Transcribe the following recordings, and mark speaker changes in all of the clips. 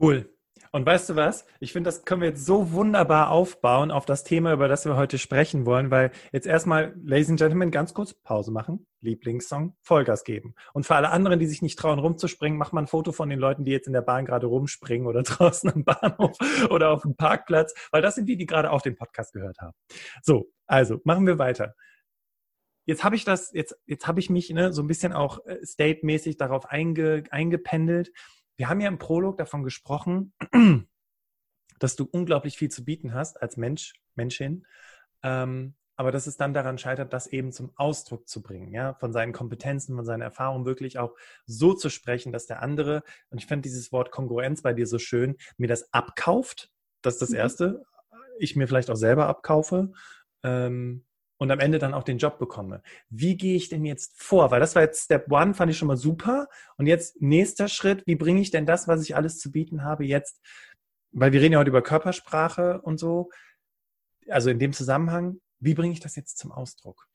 Speaker 1: Cool. Und weißt du was? Ich finde, das können wir jetzt so wunderbar aufbauen auf das Thema, über das wir heute sprechen wollen, weil jetzt erstmal, Ladies and Gentlemen, ganz kurz Pause machen, Lieblingssong, Vollgas geben. Und für alle anderen, die sich nicht trauen, rumzuspringen, mach mal ein Foto von den Leuten, die jetzt in der Bahn gerade rumspringen oder draußen am Bahnhof oder auf dem Parkplatz, weil das sind die, die gerade auch den Podcast gehört haben. So, also machen wir weiter jetzt habe ich das, jetzt, jetzt habe ich mich ne, so ein bisschen auch äh, state-mäßig darauf einge, eingependelt. Wir haben ja im Prolog davon gesprochen, dass du unglaublich viel zu bieten hast als Mensch, Menschin, ähm, aber dass es dann daran scheitert, das eben zum Ausdruck zu bringen, ja, von seinen Kompetenzen, von seinen Erfahrungen wirklich auch so zu sprechen, dass der andere, und ich finde dieses Wort Kongruenz bei dir so schön, mir das abkauft, das ist das mhm. Erste, ich mir vielleicht auch selber abkaufe, ähm, und am Ende dann auch den Job bekomme. Wie gehe ich denn jetzt vor? Weil das war jetzt Step One, fand ich schon mal super. Und jetzt nächster Schritt, wie bringe ich denn das, was ich alles zu bieten habe, jetzt, weil wir reden ja heute über Körpersprache und so, also in dem Zusammenhang, wie bringe ich das jetzt zum Ausdruck?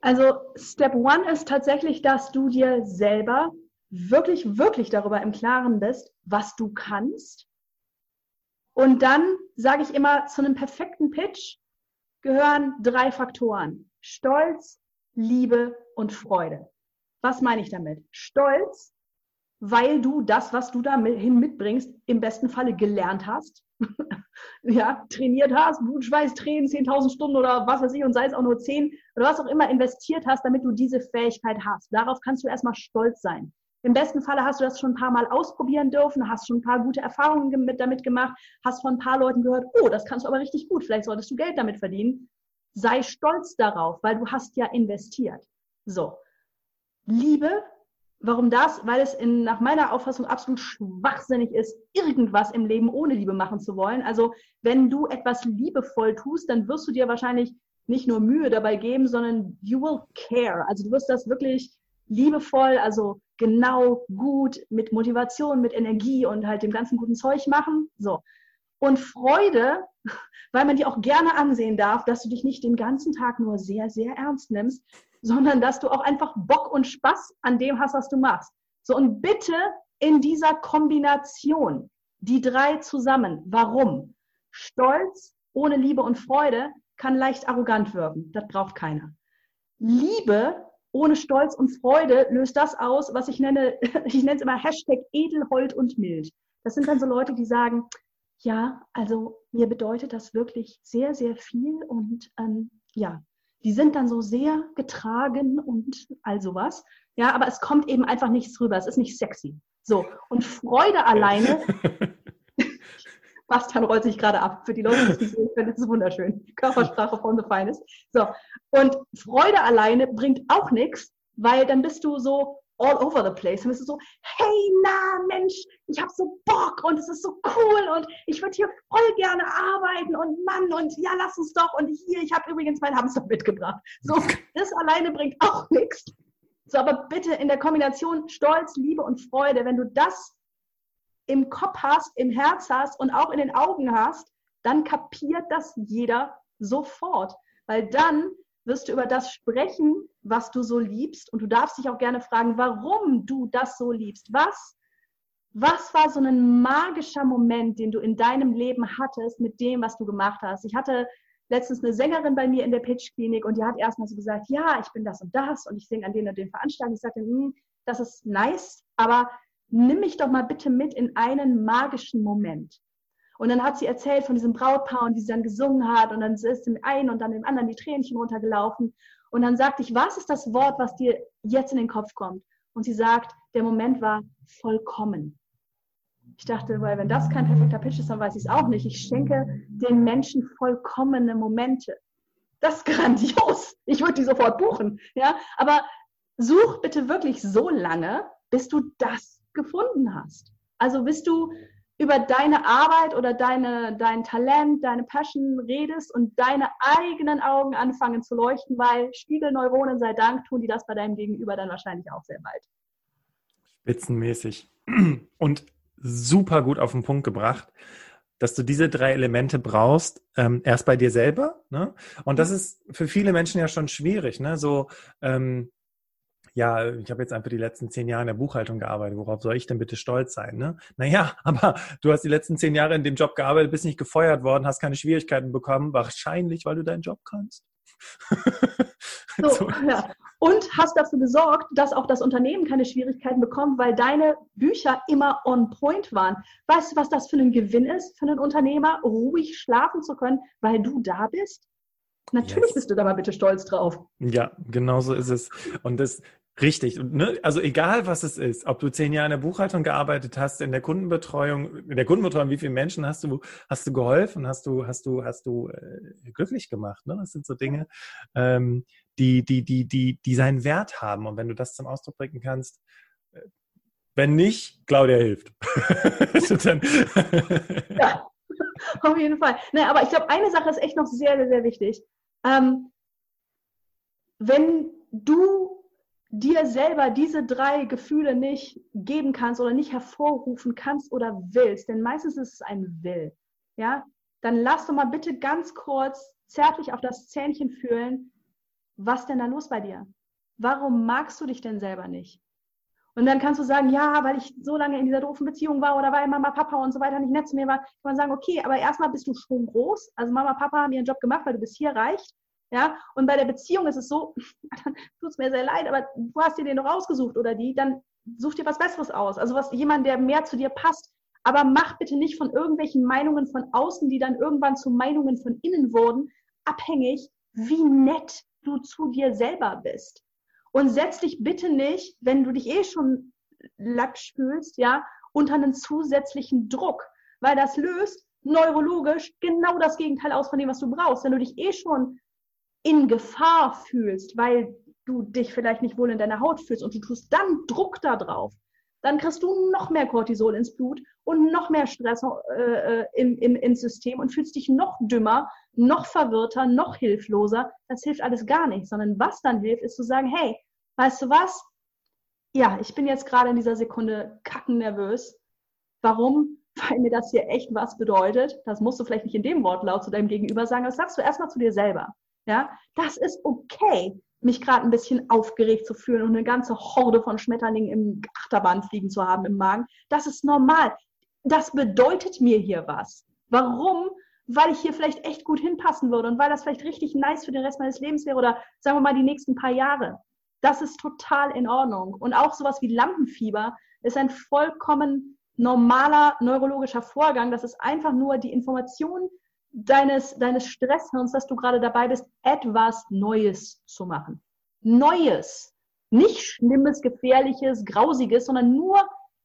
Speaker 2: Also Step One ist tatsächlich, dass du dir selber wirklich, wirklich darüber im Klaren bist, was du kannst. Und dann sage ich immer zu einem perfekten Pitch, gehören drei Faktoren. Stolz, Liebe und Freude. Was meine ich damit? Stolz, weil du das, was du dahin mitbringst, im besten Falle gelernt hast. ja, trainiert hast, Blut, Schweiß, Tränen, 10.000 Stunden oder was weiß ich und sei es auch nur 10 oder was auch immer investiert hast, damit du diese Fähigkeit hast. Darauf kannst du erstmal stolz sein. Im besten Falle hast du das schon ein paar Mal ausprobieren dürfen, hast schon ein paar gute Erfahrungen damit gemacht, hast von ein paar Leuten gehört, oh, das kannst du aber richtig gut, vielleicht solltest du Geld damit verdienen. Sei stolz darauf, weil du hast ja investiert. So. Liebe, warum das? Weil es in, nach meiner Auffassung absolut schwachsinnig ist, irgendwas im Leben ohne Liebe machen zu wollen. Also, wenn du etwas liebevoll tust, dann wirst du dir wahrscheinlich nicht nur Mühe dabei geben, sondern you will care. Also du wirst das wirklich liebevoll, also genau, gut, mit Motivation, mit Energie und halt dem ganzen guten Zeug machen. So. Und Freude, weil man dir auch gerne ansehen darf, dass du dich nicht den ganzen Tag nur sehr, sehr ernst nimmst, sondern dass du auch einfach Bock und Spaß an dem hast, was du machst. So, und bitte in dieser Kombination, die drei zusammen. Warum? Stolz ohne Liebe und Freude kann leicht arrogant wirken. Das braucht keiner. Liebe ohne Stolz und Freude löst das aus, was ich nenne, ich nenne es immer Hashtag Edelhold und Mild. Das sind dann so Leute, die sagen, ja, also mir bedeutet das wirklich sehr, sehr viel und ähm, ja, die sind dann so sehr getragen und all sowas. Ja, aber es kommt eben einfach nichts rüber. Es ist nicht sexy. So. Und Freude alleine Bastian rollt sich gerade ab. Für die Leute, die es nicht sehen können, das ist wunderschön. Körpersprache von the finest. So. Und Freude alleine bringt auch nichts, weil dann bist du so all over the place. Dann bist du so, hey, na, Mensch, ich habe so Bock und es ist so cool und ich würde hier voll gerne arbeiten und Mann und ja, lass uns doch und hier, ich habe übrigens meinen Hamster mitgebracht. So, das alleine bringt auch nichts. So, aber bitte in der Kombination Stolz, Liebe und Freude, wenn du das im Kopf hast, im Herz hast und auch in den Augen hast, dann kapiert das jeder sofort. Weil dann wirst du über das sprechen, was du so liebst. Und du darfst dich auch gerne fragen, warum du das so liebst. Was, was war so ein magischer Moment, den du in deinem Leben hattest mit dem, was du gemacht hast? Ich hatte letztens eine Sängerin bei mir in der Pitch-Klinik und die hat erstmal so gesagt, ja, ich bin das und das und ich singe an den und den Veranstaltungen. Ich sagte, hm, das ist nice, aber nimm mich doch mal bitte mit in einen magischen Moment. Und dann hat sie erzählt von diesem Brautpaar und wie sie dann gesungen hat und dann ist dem einen und dann dem anderen die Tränchen runtergelaufen. Und dann sagte ich, was ist das Wort, was dir jetzt in den Kopf kommt? Und sie sagt, der Moment war vollkommen. Ich dachte, weil wenn das kein perfekter Pitch ist, dann weiß ich es auch nicht. Ich schenke den Menschen vollkommene Momente. Das ist grandios. Ich würde die sofort buchen. Ja, aber such bitte wirklich so lange, bis du das gefunden hast. Also bis du über deine Arbeit oder deine, dein Talent, deine Passion redest und deine eigenen Augen anfangen zu leuchten, weil Spiegelneuronen sei Dank tun die das bei deinem Gegenüber dann wahrscheinlich auch sehr bald.
Speaker 1: Spitzenmäßig. Und super gut auf den Punkt gebracht, dass du diese drei Elemente brauchst, ähm, erst bei dir selber. Ne? Und das ist für viele Menschen ja schon schwierig. Ne? So, ähm, ja, ich habe jetzt einfach die letzten zehn Jahre in der Buchhaltung gearbeitet, worauf soll ich denn bitte stolz sein? Ne? Naja, aber du hast die letzten zehn Jahre in dem Job gearbeitet, bist nicht gefeuert worden, hast keine Schwierigkeiten bekommen, wahrscheinlich, weil du deinen Job kannst.
Speaker 2: so, so. Ja. Und hast dafür gesorgt, dass auch das Unternehmen keine Schwierigkeiten bekommt, weil deine Bücher immer on point waren. Weißt du, was das für ein Gewinn ist für einen Unternehmer, ruhig schlafen zu können, weil du da bist? Natürlich yes. bist du da mal bitte stolz drauf.
Speaker 1: Ja, genau so ist es. Und das, Richtig. Ne, also egal, was es ist, ob du zehn Jahre in der Buchhaltung gearbeitet hast, in der Kundenbetreuung, in der Kundenbetreuung, wie viele Menschen hast du, hast du geholfen, hast du, hast du, hast du äh, glücklich gemacht. Ne? Das sind so Dinge, ähm, die, die, die, die, die seinen Wert haben. Und wenn du das zum Ausdruck bringen kannst, äh, wenn nicht, Claudia hilft.
Speaker 2: ja, auf jeden Fall. Nee, aber ich glaube, eine Sache ist echt noch sehr, sehr, sehr wichtig. Ähm, wenn du dir selber diese drei Gefühle nicht geben kannst oder nicht hervorrufen kannst oder willst, denn meistens ist es ein Will, ja, dann lass doch mal bitte ganz kurz zärtlich auf das Zähnchen fühlen, was denn da los bei dir? Warum magst du dich denn selber nicht? Und dann kannst du sagen, ja, weil ich so lange in dieser doofen Beziehung war oder weil Mama, Papa und so weiter nicht nett zu mir war. Kann man sagen, okay, aber erstmal bist du schon groß. Also Mama, Papa haben ihren Job gemacht, weil du bis hier reicht. Ja, und bei der Beziehung ist es so, dann tut es mir sehr leid, aber du hast dir den noch ausgesucht oder die, dann such dir was Besseres aus. Also was jemand, der mehr zu dir passt. Aber mach bitte nicht von irgendwelchen Meinungen von außen, die dann irgendwann zu Meinungen von innen wurden, abhängig, wie nett du zu dir selber bist. Und setz dich bitte nicht, wenn du dich eh schon lack spülst, ja, unter einen zusätzlichen Druck, weil das löst neurologisch genau das Gegenteil aus von dem, was du brauchst. Wenn du dich eh schon in Gefahr fühlst, weil du dich vielleicht nicht wohl in deiner Haut fühlst und du tust dann Druck da drauf, dann kriegst du noch mehr Cortisol ins Blut und noch mehr Stress äh, äh, im, im, ins System und fühlst dich noch dümmer, noch verwirrter, noch hilfloser. Das hilft alles gar nicht, sondern was dann hilft, ist zu sagen, hey, weißt du was? Ja, ich bin jetzt gerade in dieser Sekunde kacken nervös. Warum? Weil mir das hier echt was bedeutet. Das musst du vielleicht nicht in dem Wortlaut zu deinem Gegenüber sagen, das sagst du erstmal zu dir selber. Ja, das ist okay, mich gerade ein bisschen aufgeregt zu fühlen und eine ganze Horde von Schmetterlingen im Achterbahn fliegen zu haben im Magen. Das ist normal. Das bedeutet mir hier was. Warum? Weil ich hier vielleicht echt gut hinpassen würde und weil das vielleicht richtig nice für den Rest meines Lebens wäre oder sagen wir mal die nächsten paar Jahre. Das ist total in Ordnung. Und auch sowas wie Lampenfieber ist ein vollkommen normaler neurologischer Vorgang. Das ist einfach nur die Information, deines, deines Stresshirns, dass du gerade dabei bist, etwas Neues zu machen. Neues. Nicht Schlimmes, Gefährliches, Grausiges, sondern nur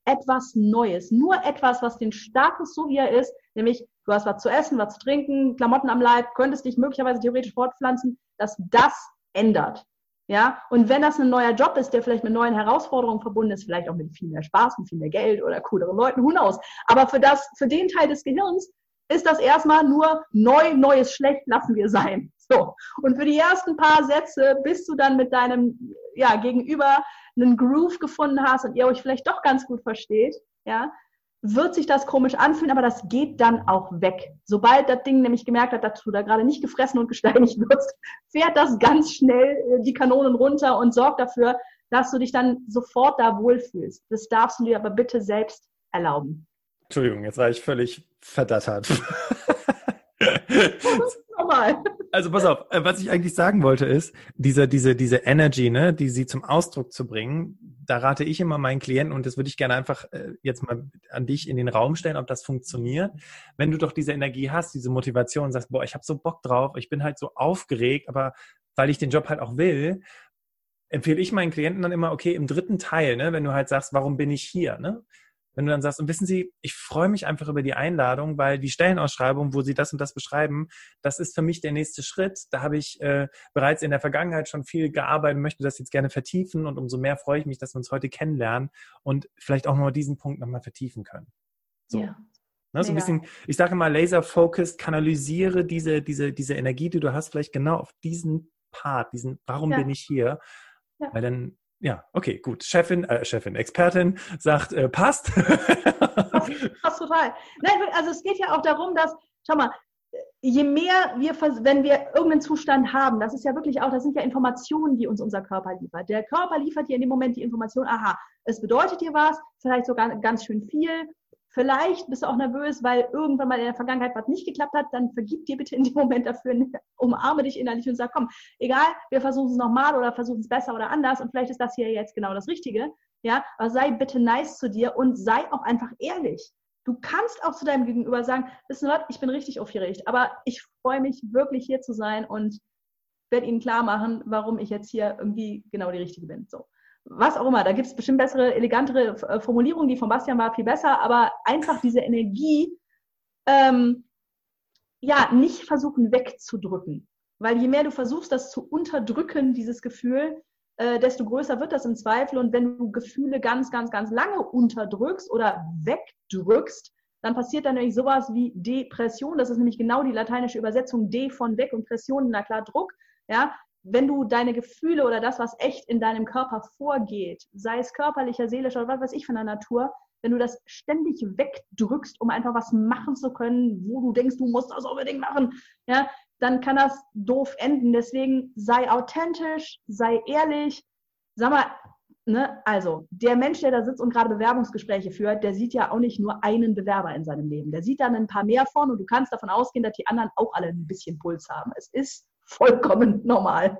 Speaker 2: etwas Neues. Nur etwas, was den Status so wie ist, nämlich du hast was zu essen, was zu trinken, Klamotten am Leib, könntest dich möglicherweise theoretisch fortpflanzen, dass das ändert. Ja, und wenn das ein neuer Job ist, der vielleicht mit neuen Herausforderungen verbunden ist, vielleicht auch mit viel mehr Spaß, mit viel mehr Geld oder cooleren Leuten, who knows. Aber für das, für den Teil des Gehirns, ist das erstmal nur neu, neues schlecht lassen wir sein. So. Und für die ersten paar Sätze, bis du dann mit deinem ja, Gegenüber einen Groove gefunden hast und ihr euch vielleicht doch ganz gut versteht, ja, wird sich das komisch anfühlen, aber das geht dann auch weg. Sobald das Ding nämlich gemerkt hat, dass du da gerade nicht gefressen und gesteinigt wirst, fährt das ganz schnell äh, die Kanonen runter und sorgt dafür, dass du dich dann sofort da wohlfühlst. Das darfst du dir aber bitte selbst erlauben.
Speaker 1: Entschuldigung, jetzt war ich völlig verdattert. Also pass auf, äh, was ich eigentlich sagen wollte ist, diese, diese, diese Energy, ne, die sie zum Ausdruck zu bringen, da rate ich immer meinen Klienten und das würde ich gerne einfach äh, jetzt mal an dich in den Raum stellen, ob das funktioniert. Wenn du doch diese Energie hast, diese Motivation, sagst, boah, ich habe so Bock drauf, ich bin halt so aufgeregt, aber weil ich den Job halt auch will, empfehle ich meinen Klienten dann immer, okay, im dritten Teil, ne, wenn du halt sagst, warum bin ich hier, ne? Wenn du dann sagst, und wissen Sie, ich freue mich einfach über die Einladung, weil die Stellenausschreibung, wo Sie das und das beschreiben, das ist für mich der nächste Schritt. Da habe ich äh, bereits in der Vergangenheit schon viel gearbeitet, möchte das jetzt gerne vertiefen und umso mehr freue ich mich, dass wir uns heute kennenlernen und vielleicht auch nur diesen Punkt nochmal vertiefen können. So. Ja. Ne, so ein bisschen, ich sage mal, laser-focused, kanalisiere diese, diese, diese Energie, die du hast, vielleicht genau auf diesen Part, diesen, warum ja. bin ich hier? Ja. Weil dann ja, okay, gut. Chefin, äh, Chefin, Expertin sagt, äh,
Speaker 2: passt. passt. Total. Nein, also es geht ja auch darum, dass, schau mal, je mehr wir, wenn wir irgendeinen Zustand haben, das ist ja wirklich auch, das sind ja Informationen, die uns unser Körper liefert. Der Körper liefert dir in dem Moment die Information, aha, es bedeutet dir was, vielleicht sogar ganz schön viel. Vielleicht bist du auch nervös, weil irgendwann mal in der Vergangenheit was nicht geklappt hat, dann vergib dir bitte in dem Moment dafür, umarme dich innerlich und sag, komm, egal, wir versuchen es nochmal oder versuchen es besser oder anders und vielleicht ist das hier jetzt genau das Richtige. Ja, aber sei bitte nice zu dir und sei auch einfach ehrlich. Du kannst auch zu deinem Gegenüber sagen, wissen Sie was, ich bin richtig aufgeregt, aber ich freue mich wirklich hier zu sein und werde Ihnen klar machen, warum ich jetzt hier irgendwie genau die Richtige bin. So. Was auch immer, da gibt es bestimmt bessere, elegantere äh, Formulierungen, die von Bastian war viel besser, aber einfach diese Energie, ähm, ja, nicht versuchen wegzudrücken. Weil je mehr du versuchst, das zu unterdrücken, dieses Gefühl, äh, desto größer wird das im Zweifel. Und wenn du Gefühle ganz, ganz, ganz lange unterdrückst oder wegdrückst, dann passiert dann nämlich sowas wie Depression. Das ist nämlich genau die lateinische Übersetzung D von weg und Pression, na klar Druck. Ja, wenn du deine Gefühle oder das, was echt in deinem Körper vorgeht, sei es körperlicher, seelischer oder was weiß ich von der Natur, wenn du das ständig wegdrückst, um einfach was machen zu können, wo du denkst, du musst das unbedingt machen, ja, dann kann das doof enden. Deswegen sei authentisch, sei ehrlich. Sag mal, ne, also der Mensch, der da sitzt und gerade Bewerbungsgespräche führt, der sieht ja auch nicht nur einen Bewerber in seinem Leben. Der sieht dann ein paar mehr von und du kannst davon ausgehen, dass die anderen auch alle ein bisschen Puls haben. Es ist vollkommen normal.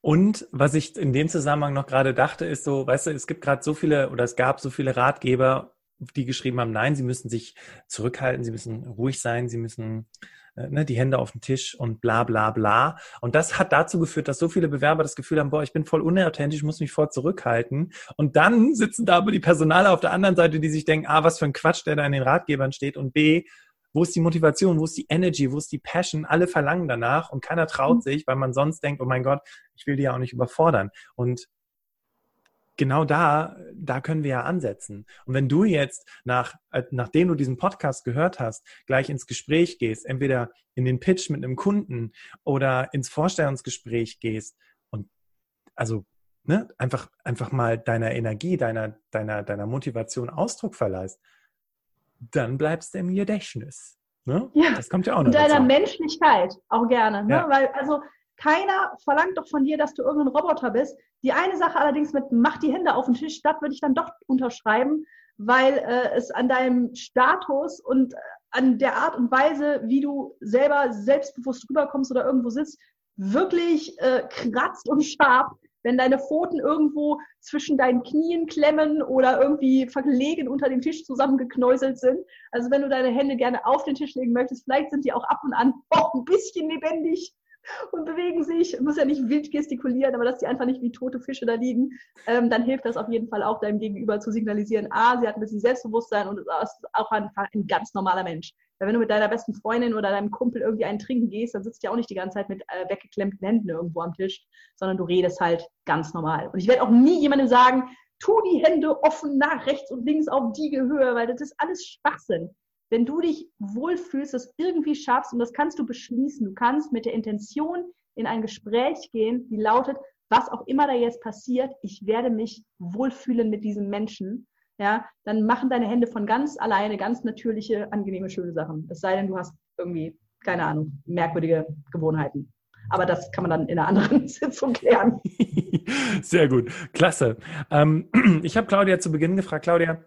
Speaker 1: Und was ich in dem Zusammenhang noch gerade dachte, ist so, weißt du, es gibt gerade so viele oder es gab so viele Ratgeber, die geschrieben haben, nein, sie müssen sich zurückhalten, sie müssen ruhig sein, sie müssen äh, ne, die Hände auf den Tisch und bla bla bla. Und das hat dazu geführt, dass so viele Bewerber das Gefühl haben, boah, ich bin voll unauthentisch, muss mich voll zurückhalten. Und dann sitzen da aber die Personale auf der anderen Seite, die sich denken, A, was für ein Quatsch, der da in den Ratgebern steht und B, wo ist die Motivation, wo ist die Energy, wo ist die Passion? Alle verlangen danach und keiner traut mhm. sich, weil man sonst denkt, oh mein Gott, ich will die ja auch nicht überfordern. Und genau da, da können wir ja ansetzen. Und wenn du jetzt nach, äh, nachdem du diesen Podcast gehört hast, gleich ins Gespräch gehst, entweder in den Pitch mit einem Kunden oder ins Vorstellungsgespräch gehst und also ne, einfach, einfach mal deiner Energie, deiner, deiner, deiner Motivation Ausdruck verleihst, dann bleibst du im Gedächtnis. Ne?
Speaker 2: Ja. Das kommt ja auch noch. Und deiner dazu. Menschlichkeit auch gerne. Ne? Ja. Weil, also keiner verlangt doch von dir, dass du irgendein Roboter bist. Die eine Sache allerdings mit mach die Hände auf den Tisch, das würde ich dann doch unterschreiben, weil äh, es an deinem Status und äh, an der Art und Weise, wie du selber selbstbewusst rüberkommst oder irgendwo sitzt, wirklich äh, kratzt und scharf, wenn deine Pfoten irgendwo zwischen deinen Knien klemmen oder irgendwie verlegen unter dem Tisch zusammengeknäuselt sind. Also wenn du deine Hände gerne auf den Tisch legen möchtest, vielleicht sind die auch ab und an auch ein bisschen lebendig und bewegen sich, muss ja nicht wild gestikulieren, aber dass die einfach nicht wie tote Fische da liegen, ähm, dann hilft das auf jeden Fall auch deinem Gegenüber zu signalisieren, ah, sie hat ein bisschen Selbstbewusstsein und ist auch einfach ein ganz normaler Mensch. Weil wenn du mit deiner besten Freundin oder deinem Kumpel irgendwie einen trinken gehst, dann sitzt du ja auch nicht die ganze Zeit mit äh, weggeklemmten Händen irgendwo am Tisch, sondern du redest halt ganz normal. Und ich werde auch nie jemandem sagen, tu die Hände offen nach rechts und links auf die Höhe, weil das ist alles Schwachsinn wenn du dich wohlfühlst, das irgendwie schaffst, und das kannst du beschließen, du kannst mit der Intention in ein Gespräch gehen, die lautet, was auch immer da jetzt passiert, ich werde mich wohlfühlen mit diesem Menschen, ja, dann machen deine Hände von ganz alleine ganz natürliche, angenehme, schöne Sachen. Es sei denn, du hast irgendwie, keine Ahnung, merkwürdige Gewohnheiten. Aber das kann man dann in einer anderen Sitzung klären.
Speaker 1: Sehr gut, klasse. Ähm, ich habe Claudia zu Beginn gefragt, Claudia,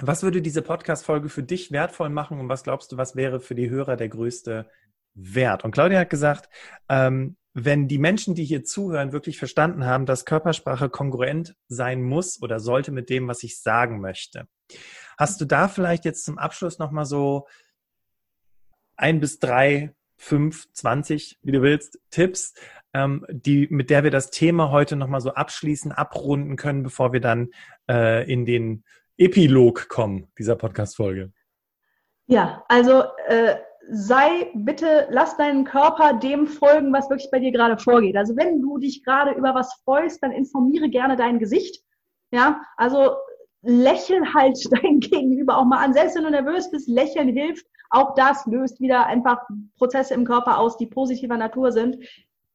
Speaker 1: was würde diese Podcast-Folge für dich wertvoll machen und was glaubst du, was wäre für die Hörer der größte Wert? Und Claudia hat gesagt, ähm, wenn die Menschen, die hier zuhören, wirklich verstanden haben, dass Körpersprache kongruent sein muss oder sollte mit dem, was ich sagen möchte. Hast du da vielleicht jetzt zum Abschluss nochmal so ein bis drei, fünf, zwanzig, wie du willst, Tipps, ähm, die, mit der wir das Thema heute nochmal so abschließen, abrunden können, bevor wir dann äh, in den Epilog kommen, dieser Podcast-Folge?
Speaker 2: Ja, also äh, sei bitte, lass deinen Körper dem folgen, was wirklich bei dir gerade vorgeht. Also wenn du dich gerade über was freust, dann informiere gerne dein Gesicht. Ja, also lächeln halt dein Gegenüber auch mal an. Selbst wenn du nervös bist, lächeln hilft. Auch das löst wieder einfach Prozesse im Körper aus, die positiver Natur sind.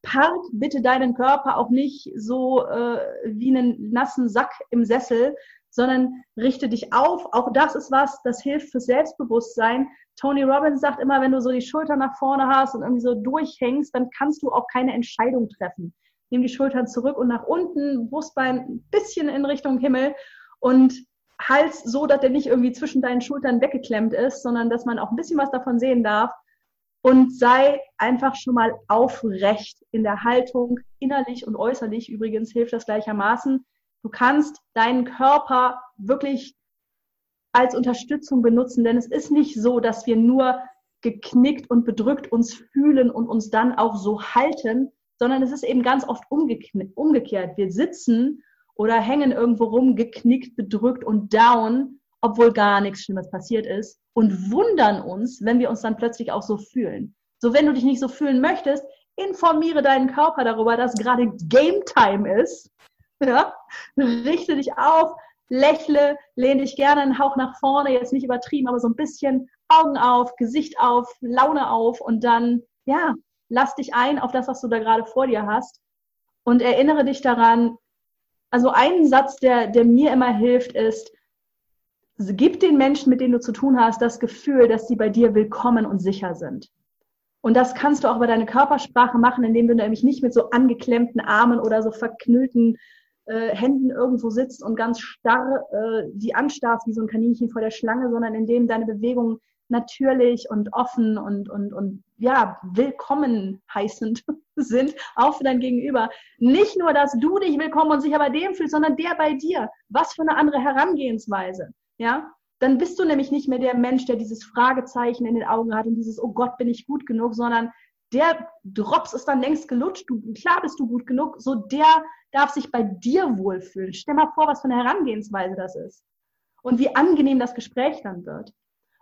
Speaker 2: Park bitte deinen Körper auch nicht so äh, wie einen nassen Sack im Sessel, sondern richte dich auf. Auch das ist was, das hilft für Selbstbewusstsein. Tony Robbins sagt immer, wenn du so die Schultern nach vorne hast und irgendwie so durchhängst, dann kannst du auch keine Entscheidung treffen. Nimm die Schultern zurück und nach unten, Brustbein ein bisschen in Richtung Himmel und Hals so, dass der nicht irgendwie zwischen deinen Schultern weggeklemmt ist, sondern dass man auch ein bisschen was davon sehen darf. Und sei einfach schon mal aufrecht in der Haltung, innerlich und äußerlich. Übrigens hilft das gleichermaßen. Du kannst deinen Körper wirklich als Unterstützung benutzen, denn es ist nicht so, dass wir nur geknickt und bedrückt uns fühlen und uns dann auch so halten, sondern es ist eben ganz oft umgekehrt. Wir sitzen oder hängen irgendwo rum, geknickt, bedrückt und down, obwohl gar nichts Schlimmes passiert ist und wundern uns, wenn wir uns dann plötzlich auch so fühlen. So, wenn du dich nicht so fühlen möchtest, informiere deinen Körper darüber, dass gerade Game Time ist ja? Richte dich auf, lächle, lehne dich gerne einen Hauch nach vorne, jetzt nicht übertrieben, aber so ein bisschen Augen auf, Gesicht auf, Laune auf und dann, ja, lass dich ein auf das, was du da gerade vor dir hast und erinnere dich daran, also ein Satz, der, der mir immer hilft, ist, gib den Menschen, mit denen du zu tun hast, das Gefühl, dass sie bei dir willkommen und sicher sind. Und das kannst du auch über deine Körpersprache machen, indem du nämlich nicht mit so angeklemmten Armen oder so verknüllten äh, Händen irgendwo sitzt und ganz starr äh, die anstarrst wie so ein Kaninchen vor der Schlange, sondern indem deine Bewegungen natürlich und offen und, und, und ja, willkommen heißend sind, auch für dein Gegenüber. Nicht nur, dass du dich willkommen und sicher bei dem fühlst, sondern der bei dir. Was für eine andere Herangehensweise. Ja, dann bist du nämlich nicht mehr der Mensch, der dieses Fragezeichen in den Augen hat und dieses, oh Gott, bin ich gut genug, sondern der Drops ist dann längst gelutscht, du, klar bist du gut genug, so der darf sich bei dir wohlfühlen. Stell mal vor, was für eine Herangehensweise das ist. Und wie angenehm das Gespräch dann wird.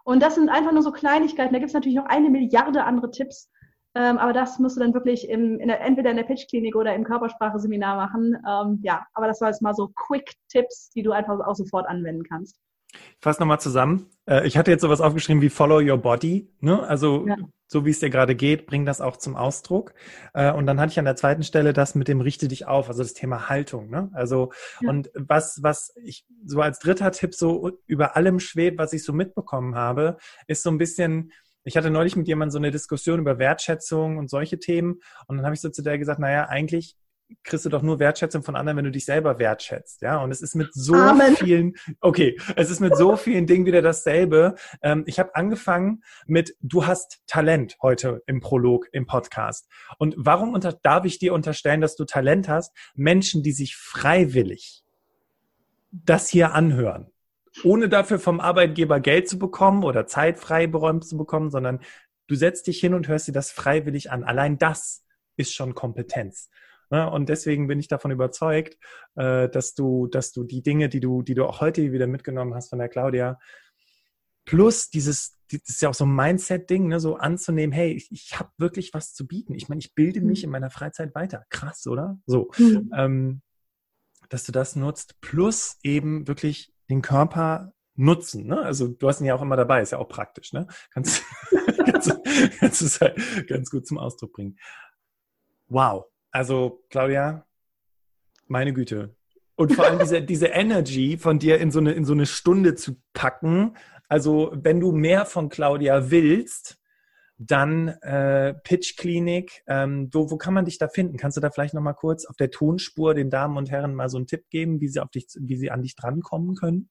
Speaker 2: Und das sind einfach nur so Kleinigkeiten. Da gibt es natürlich noch eine Milliarde andere Tipps. Ähm, aber das musst du dann wirklich im, in der, entweder in der Pitch-Klinik oder im Körpersprache-Seminar machen. Ähm, ja, aber das war jetzt mal so Quick-Tipps, die du einfach auch sofort anwenden kannst.
Speaker 1: Ich fasse nochmal zusammen. Äh, ich hatte jetzt sowas aufgeschrieben wie Follow Your Body. Ne? Also ja. so wie es dir gerade geht, bring das auch zum Ausdruck. Äh, und dann hatte ich an der zweiten Stelle das mit dem Richte dich auf, also das Thema Haltung. Ne? Also ja. und was, was ich so als dritter Tipp so über allem schwebt, was ich so mitbekommen habe, ist so ein bisschen, ich hatte neulich mit jemandem so eine Diskussion über Wertschätzung und solche Themen. Und dann habe ich so zu der gesagt, naja, eigentlich kriegst du doch nur Wertschätzung von anderen, wenn du dich selber wertschätzt. Ja, und es ist mit so Amen. vielen, okay, es ist mit so vielen Dingen wieder dasselbe. Ähm, ich habe angefangen mit, du hast Talent heute im Prolog, im Podcast. Und warum unter, darf ich dir unterstellen, dass du Talent hast? Menschen, die sich freiwillig das hier anhören, ohne dafür vom Arbeitgeber Geld zu bekommen oder Zeit frei beräumt zu bekommen, sondern du setzt dich hin und hörst dir das freiwillig an. Allein das ist schon Kompetenz. Ne? Und deswegen bin ich davon überzeugt, äh, dass du, dass du die Dinge, die du, die du auch heute wieder mitgenommen hast von der Claudia, plus dieses, das ist ja auch so ein Mindset-Ding, ne, so anzunehmen, hey, ich, ich habe wirklich was zu bieten. Ich meine, ich bilde mich mhm. in meiner Freizeit weiter. Krass, oder? So. Mhm. Ähm, dass du das nutzt, plus eben wirklich den Körper nutzen. Ne? Also du hast ihn ja auch immer dabei, ist ja auch praktisch. Ne? Kannst, kannst, kannst du es halt ganz gut zum Ausdruck bringen. Wow. Also, Claudia, meine Güte. Und vor allem diese, diese Energy von dir in so, eine, in so eine Stunde zu packen. Also, wenn du mehr von Claudia willst, dann äh, Pitch Klinik. Ähm, wo, wo kann man dich da finden? Kannst du da vielleicht nochmal kurz auf der Tonspur den Damen und Herren mal so einen Tipp geben, wie sie auf dich, wie sie an dich drankommen können?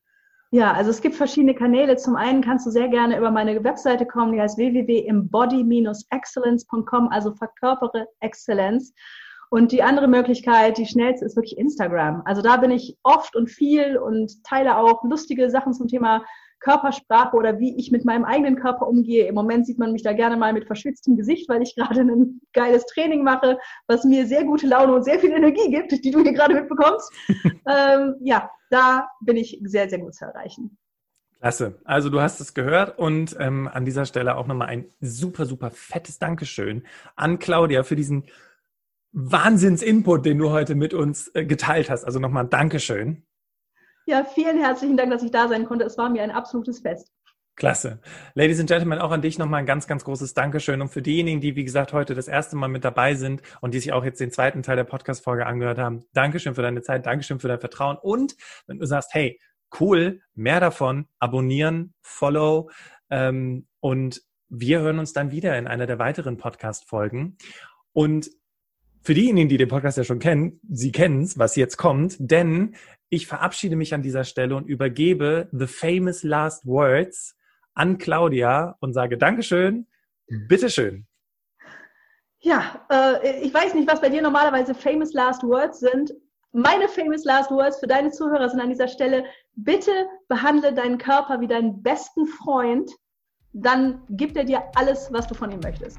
Speaker 2: Ja, also es gibt verschiedene Kanäle. Zum einen kannst du sehr gerne über meine Webseite kommen, die heißt www.embody-excellence.com, also verkörpere Exzellenz. Und die andere Möglichkeit, die schnellste, ist wirklich Instagram. Also da bin ich oft und viel und teile auch lustige Sachen zum Thema Körpersprache oder wie ich mit meinem eigenen Körper umgehe. Im Moment sieht man mich da gerne mal mit verschwitztem Gesicht, weil ich gerade ein geiles Training mache, was mir sehr gute Laune und sehr viel Energie gibt, die du hier gerade mitbekommst. ähm, ja, da bin ich sehr, sehr gut zu erreichen.
Speaker 1: Klasse. Also du hast es gehört und ähm, an dieser Stelle auch nochmal ein super, super fettes Dankeschön an Claudia für diesen Wahnsinns-Input, den du heute mit uns äh, geteilt hast. Also nochmal Dankeschön.
Speaker 2: Ja, vielen herzlichen Dank, dass ich da sein konnte. Es war mir ein absolutes Fest.
Speaker 1: Klasse. Ladies and Gentlemen, auch an dich nochmal ein ganz, ganz großes Dankeschön. Und für diejenigen, die, wie gesagt, heute das erste Mal mit dabei sind und die sich auch jetzt den zweiten Teil der Podcast-Folge angehört haben, Dankeschön für deine Zeit, Dankeschön für dein Vertrauen. Und wenn du sagst, hey, Cool, mehr davon. Abonnieren, Follow ähm, und wir hören uns dann wieder in einer der weiteren Podcast-Folgen. Und für diejenigen, die den Podcast ja schon kennen, sie kennen es, was jetzt kommt, denn ich verabschiede mich an dieser Stelle und übergebe the famous last words an Claudia und sage Dankeschön, bitteschön.
Speaker 2: Ja, äh, ich weiß nicht, was bei dir normalerweise famous last words sind. Meine famous last words für deine Zuhörer sind an dieser Stelle, bitte behandle deinen Körper wie deinen besten Freund, dann gibt er dir alles, was du von ihm möchtest.